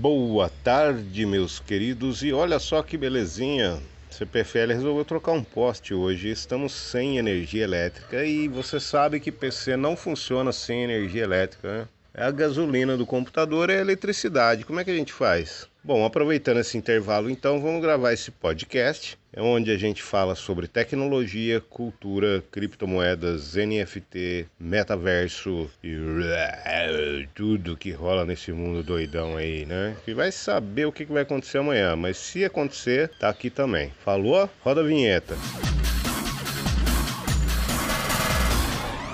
Boa tarde, meus queridos, e olha só que belezinha. CPFL resolveu trocar um poste hoje. Estamos sem energia elétrica e você sabe que PC não funciona sem energia elétrica, né? A gasolina do computador é a eletricidade. Como é que a gente faz? Bom, aproveitando esse intervalo, então, vamos gravar esse podcast, é onde a gente fala sobre tecnologia, cultura, criptomoedas, NFT, metaverso e tudo que rola nesse mundo doidão aí, né? Que vai saber o que vai acontecer amanhã, mas se acontecer, tá aqui também. Falou? Roda a vinheta.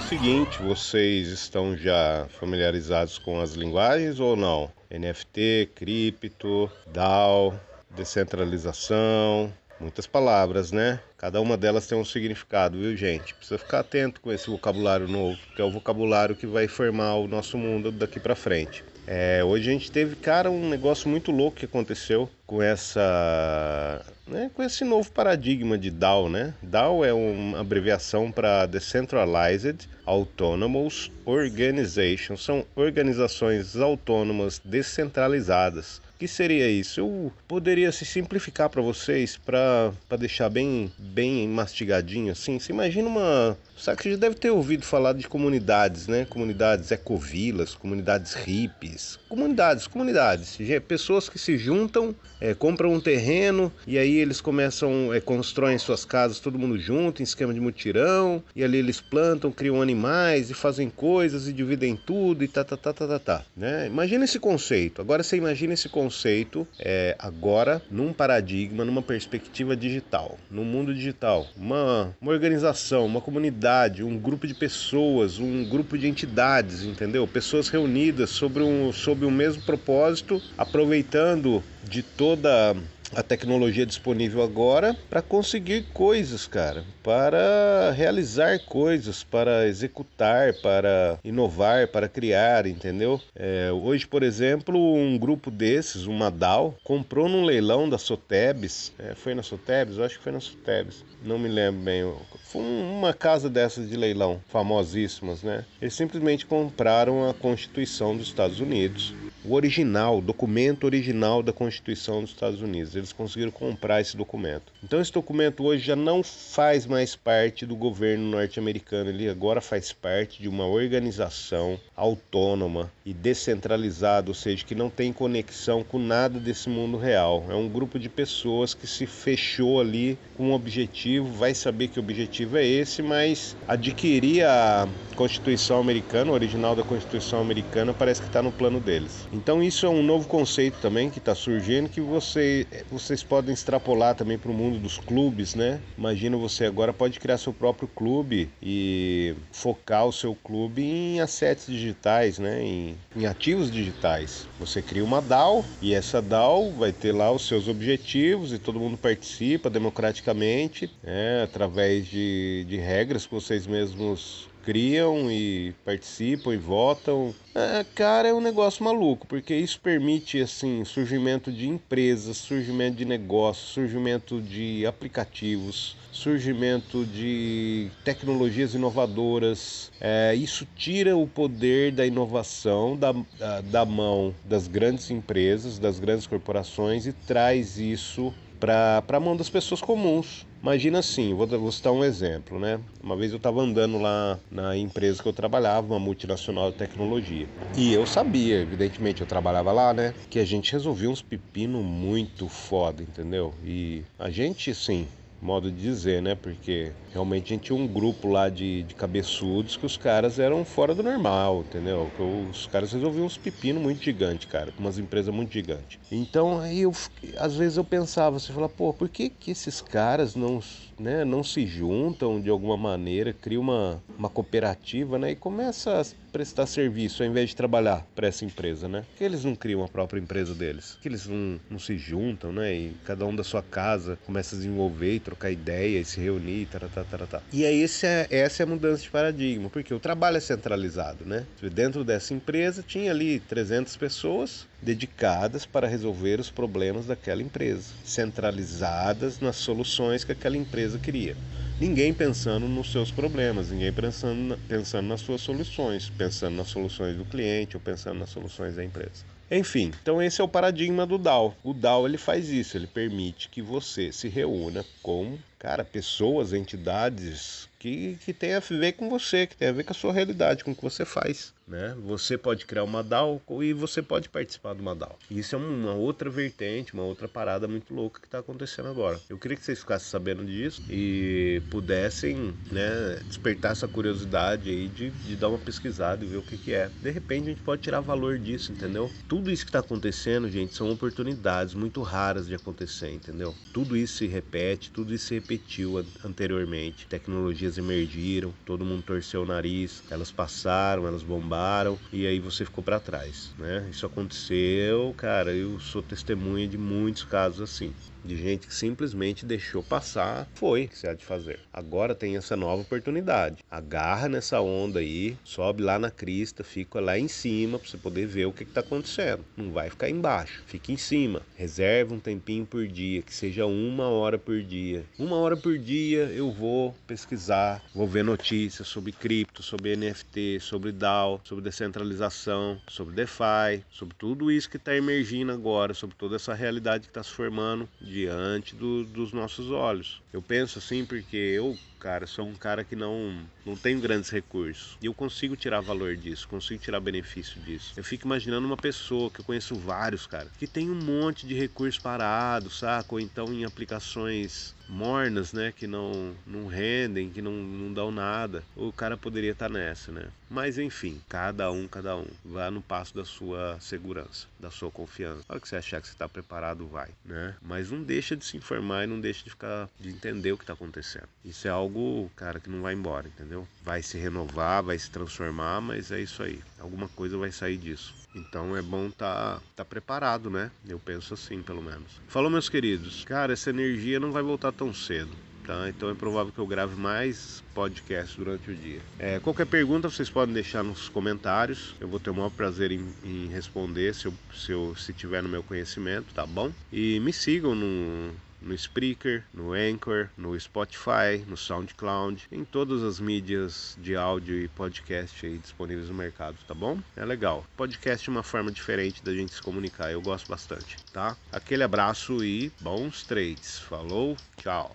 Seguinte, vocês estão já familiarizados com as linguagens ou não? NFT, cripto, DAO, descentralização, muitas palavras, né? Cada uma delas tem um significado, viu, gente? Precisa ficar atento com esse vocabulário novo, que é o vocabulário que vai formar o nosso mundo daqui para frente. É, hoje a gente teve, cara, um negócio muito louco que aconteceu com essa, né, com esse novo paradigma de DAO, né? DAO é uma abreviação para Decentralized Autonomous Organization, são organizações autônomas descentralizadas que seria isso? Eu poderia se simplificar para vocês, para deixar bem, bem mastigadinho assim. Você imagina uma. Sabe que você já deve ter ouvido falar de comunidades, né? Comunidades ecovilas, comunidades hippies. Comunidades, comunidades. Pessoas que se juntam, é, compram um terreno e aí eles começam, é, constroem suas casas todo mundo junto, em esquema de mutirão. E ali eles plantam, criam animais e fazem coisas e dividem tudo e tá, tá, tá, tá, tá, tá. Né? Imagina esse conceito. Agora você imagina esse conceito conceito é, agora num paradigma, numa perspectiva digital, no mundo digital. Uma, uma organização, uma comunidade, um grupo de pessoas, um grupo de entidades, entendeu? Pessoas reunidas sobre um, sobre o mesmo propósito, aproveitando de toda a tecnologia disponível agora para conseguir coisas, cara, para realizar coisas, para executar, para inovar, para criar, entendeu? É, hoje, por exemplo, um grupo desses, uma DAO, comprou num leilão da Sotebs, é, foi na Sotebs? Eu acho que foi na Sotebs, não me lembro bem. Foi uma casa dessas de leilão, famosíssimas, né? Eles simplesmente compraram a Constituição dos Estados Unidos o original, o documento original da Constituição dos Estados Unidos. Eles conseguiram comprar esse documento. Então esse documento hoje já não faz mais parte do governo norte-americano, ele agora faz parte de uma organização autônoma e descentralizada, ou seja, que não tem conexão com nada desse mundo real. É um grupo de pessoas que se fechou ali com um objetivo, vai saber que o objetivo é esse, mas adquirir a Constituição americana, o original da Constituição americana, parece que está no plano deles. Então isso é um novo conceito também que está surgindo que você, vocês podem extrapolar também para o mundo dos clubes, né? Imagina você agora pode criar seu próprio clube e focar o seu clube em assets digitais, né? Em, em ativos digitais. Você cria uma DAO e essa DAO vai ter lá os seus objetivos e todo mundo participa democraticamente, né? através de, de regras que vocês mesmos criam e participam e votam. É, cara, é um negócio maluco, porque isso permite assim surgimento de empresas, surgimento de negócios, surgimento de aplicativos, surgimento de tecnologias inovadoras. É, isso tira o poder da inovação da, da, da mão das grandes empresas, das grandes corporações e traz isso para a mão das pessoas comuns. Imagina assim, vou, vou citar um exemplo, né? Uma vez eu estava andando lá na empresa que eu trabalhava, uma multinacional de tecnologia. E eu sabia, evidentemente, eu trabalhava lá, né? Que a gente resolvia uns pepino muito foda, entendeu? E a gente, sim, modo de dizer, né? Porque realmente a gente tinha um grupo lá de, de cabeçudos que os caras eram fora do normal, entendeu? Os caras resolviam uns pepinos muito gigantes, cara, com umas empresas muito gigantes. Então aí eu, às vezes eu pensava, você fala, pô, por que, que esses caras não, né, não se juntam de alguma maneira, criam uma, uma cooperativa, né? E começa a prestar serviço ao invés de trabalhar para essa empresa, né? Por que eles não criam a própria empresa deles? Que eles não, não se juntam, né? E cada um da sua casa começa a desenvolver e trocar ideia e se reunir taratá, taratá. E aí esse é, essa é a mudança de paradigma, porque o trabalho é centralizado, né? Dentro dessa empresa tinha ali 300 pessoas dedicadas para resolver os problemas daquela empresa, centralizadas nas soluções que aquela empresa queria ninguém pensando nos seus problemas, ninguém pensando, pensando nas suas soluções, pensando nas soluções do cliente ou pensando nas soluções da empresa. Enfim, então esse é o paradigma do DAO. O DAO ele faz isso, ele permite que você se reúna com, cara, pessoas, entidades que, que tem a ver com você, que tem a ver com a sua realidade, com o que você faz. Né? Você pode criar uma DAO e você pode participar de uma DAO. Isso é uma outra vertente, uma outra parada muito louca que está acontecendo agora. Eu queria que vocês ficassem sabendo disso e pudessem né, despertar essa curiosidade aí de, de dar uma pesquisada e ver o que, que é. De repente a gente pode tirar valor disso, entendeu? Tudo isso que está acontecendo, gente, são oportunidades muito raras de acontecer, entendeu? Tudo isso se repete, tudo isso se repetiu anteriormente. Tecnologias emergiram, todo mundo torceu o nariz, elas passaram, elas bombaram e aí você ficou para trás, né? Isso aconteceu, cara, eu sou testemunha de muitos casos assim de gente que simplesmente deixou passar, foi que se há de fazer. Agora tem essa nova oportunidade. Agarra nessa onda aí, sobe lá na crista, fica lá em cima para você poder ver o que está acontecendo. Não vai ficar embaixo, fica em cima. Reserva um tempinho por dia, que seja uma hora por dia. Uma hora por dia eu vou pesquisar, vou ver notícias sobre cripto, sobre NFT, sobre DAO, sobre descentralização, sobre DeFi, sobre tudo isso que está emergindo agora, sobre toda essa realidade que está se formando diante do, dos nossos olhos. Eu penso assim porque eu cara. Sou um cara que não, não tenho grandes recursos. E eu consigo tirar valor disso, consigo tirar benefício disso. Eu fico imaginando uma pessoa, que eu conheço vários, cara, que tem um monte de recursos parados, saca? Ou então em aplicações mornas, né, que não, não rendem, que não, não dão nada. O cara poderia estar tá nessa, né? Mas enfim, cada um, cada um. Vá no passo da sua segurança, da sua confiança. Na hora que você achar que você está preparado, vai, né? Mas não deixa de se informar e não deixa de ficar, de entender o que está acontecendo. Isso é algo algo, cara, que não vai embora, entendeu? Vai se renovar, vai se transformar, mas é isso aí. Alguma coisa vai sair disso. Então é bom tá, tá preparado, né? Eu penso assim, pelo menos. Falou, meus queridos. Cara, essa energia não vai voltar tão cedo. Tá? Então é provável que eu grave mais podcasts durante o dia. É, qualquer pergunta vocês podem deixar nos comentários. Eu vou ter o maior prazer em, em responder se, eu, se, eu, se tiver no meu conhecimento, tá bom? E me sigam no, no Spreaker, no Anchor, no Spotify, no SoundCloud, em todas as mídias de áudio e podcast aí disponíveis no mercado, tá bom? É legal. Podcast é uma forma diferente da gente se comunicar, eu gosto bastante, tá? Aquele abraço e bons trades. Falou, tchau.